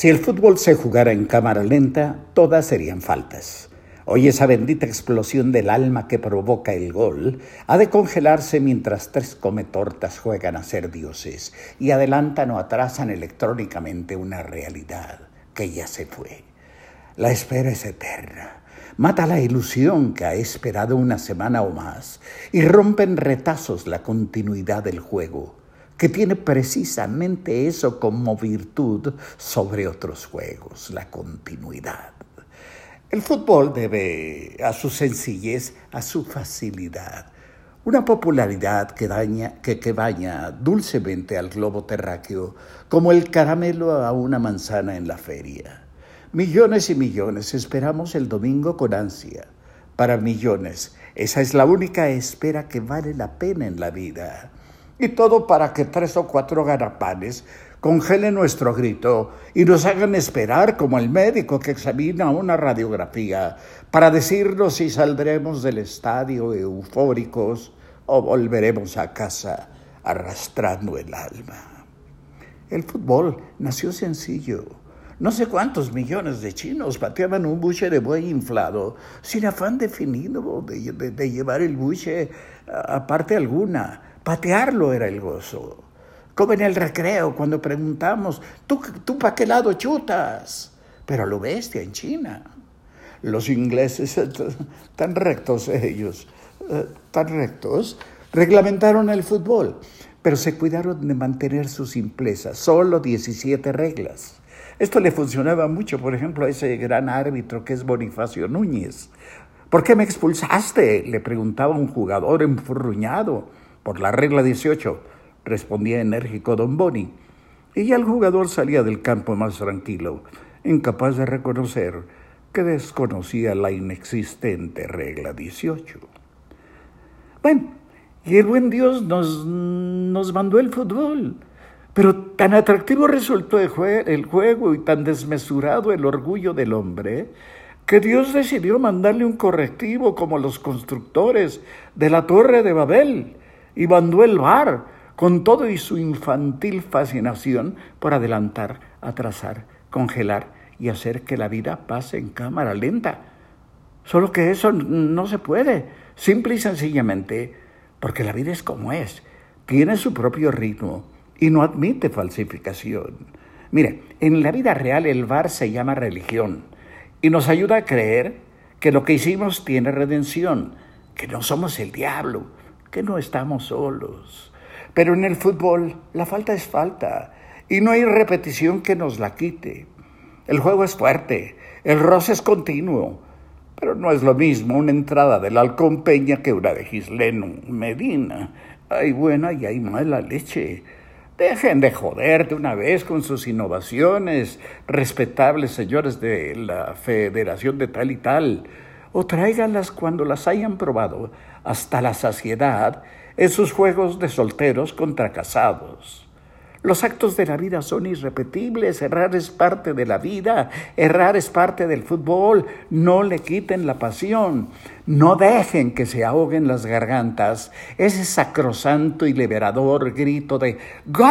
Si el fútbol se jugara en cámara lenta, todas serían faltas. Hoy esa bendita explosión del alma que provoca el gol ha de congelarse mientras tres cometortas juegan a ser dioses y adelantan o atrasan electrónicamente una realidad que ya se fue. La espera es eterna. Mata la ilusión que ha esperado una semana o más y rompe en retazos la continuidad del juego que tiene precisamente eso como virtud sobre otros juegos, la continuidad. El fútbol debe a su sencillez, a su facilidad, una popularidad que, daña, que, baña dulcemente al globo terráqueo como el caramelo a una manzana en la feria. Millones y millones esperamos el domingo con ansia. Para millones, esa es la única espera que vale la pena en la vida. Y todo para que tres o cuatro garapanes congelen nuestro grito y nos hagan esperar como el médico que examina una radiografía para decirnos si saldremos del estadio eufóricos o volveremos a casa arrastrando el alma. El fútbol nació sencillo. No sé cuántos millones de chinos pateaban un buche de buey inflado sin afán definido de, de llevar el buche a parte alguna Patearlo era el gozo. Como en el recreo, cuando preguntamos, ¿tú, tú para qué lado chutas? Pero lo bestia en China. Los ingleses, tan rectos ellos, eh, tan rectos, reglamentaron el fútbol, pero se cuidaron de mantener su simpleza, solo 17 reglas. Esto le funcionaba mucho, por ejemplo, a ese gran árbitro que es Bonifacio Núñez. ¿Por qué me expulsaste? le preguntaba un jugador enfurruñado. Por la regla 18, respondía enérgico don Boni, y ya el jugador salía del campo más tranquilo, incapaz de reconocer que desconocía la inexistente regla 18. Bueno, y el buen Dios nos, nos mandó el fútbol. Pero tan atractivo resultó el, el, juego y tan desmesurado el orgullo del hombre que Dios decidió mandarle un correctivo como los constructores de la Torre de Babel y mandó el bar con todo y su infantil fascinación por adelantar, atrasar, congelar y hacer que la vida pase en cámara lenta. Solo que eso no se puede, simple y sencillamente, porque la vida es como es, tiene su propio ritmo y no admite falsificación. Mire, en la vida real el bar se llama religión y nos ayuda a creer que lo que hicimos tiene redención, que no somos el diablo, que no estamos solos. Pero en el fútbol la falta es falta y no hay repetición que nos la quite. El juego es fuerte, el roce es continuo, pero no es lo mismo una entrada del Halcón Peña que una de Gisleno Medina. Hay buena y hay mala leche. Dejen de joder de una vez con sus innovaciones, respetables señores de la Federación de tal y tal o tráiganlas cuando las hayan probado hasta la saciedad en sus juegos de solteros contra casados. Los actos de la vida son irrepetibles, errar es parte de la vida, errar es parte del fútbol, no le quiten la pasión, no dejen que se ahoguen las gargantas. Ese sacrosanto y liberador grito de ¡Gol!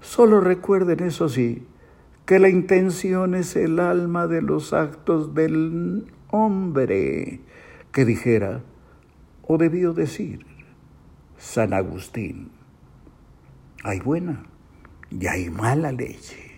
Solo recuerden eso sí, que la intención es el alma de los actos del hombre, que dijera, o debió decir, San Agustín, hay buena y hay mala leche.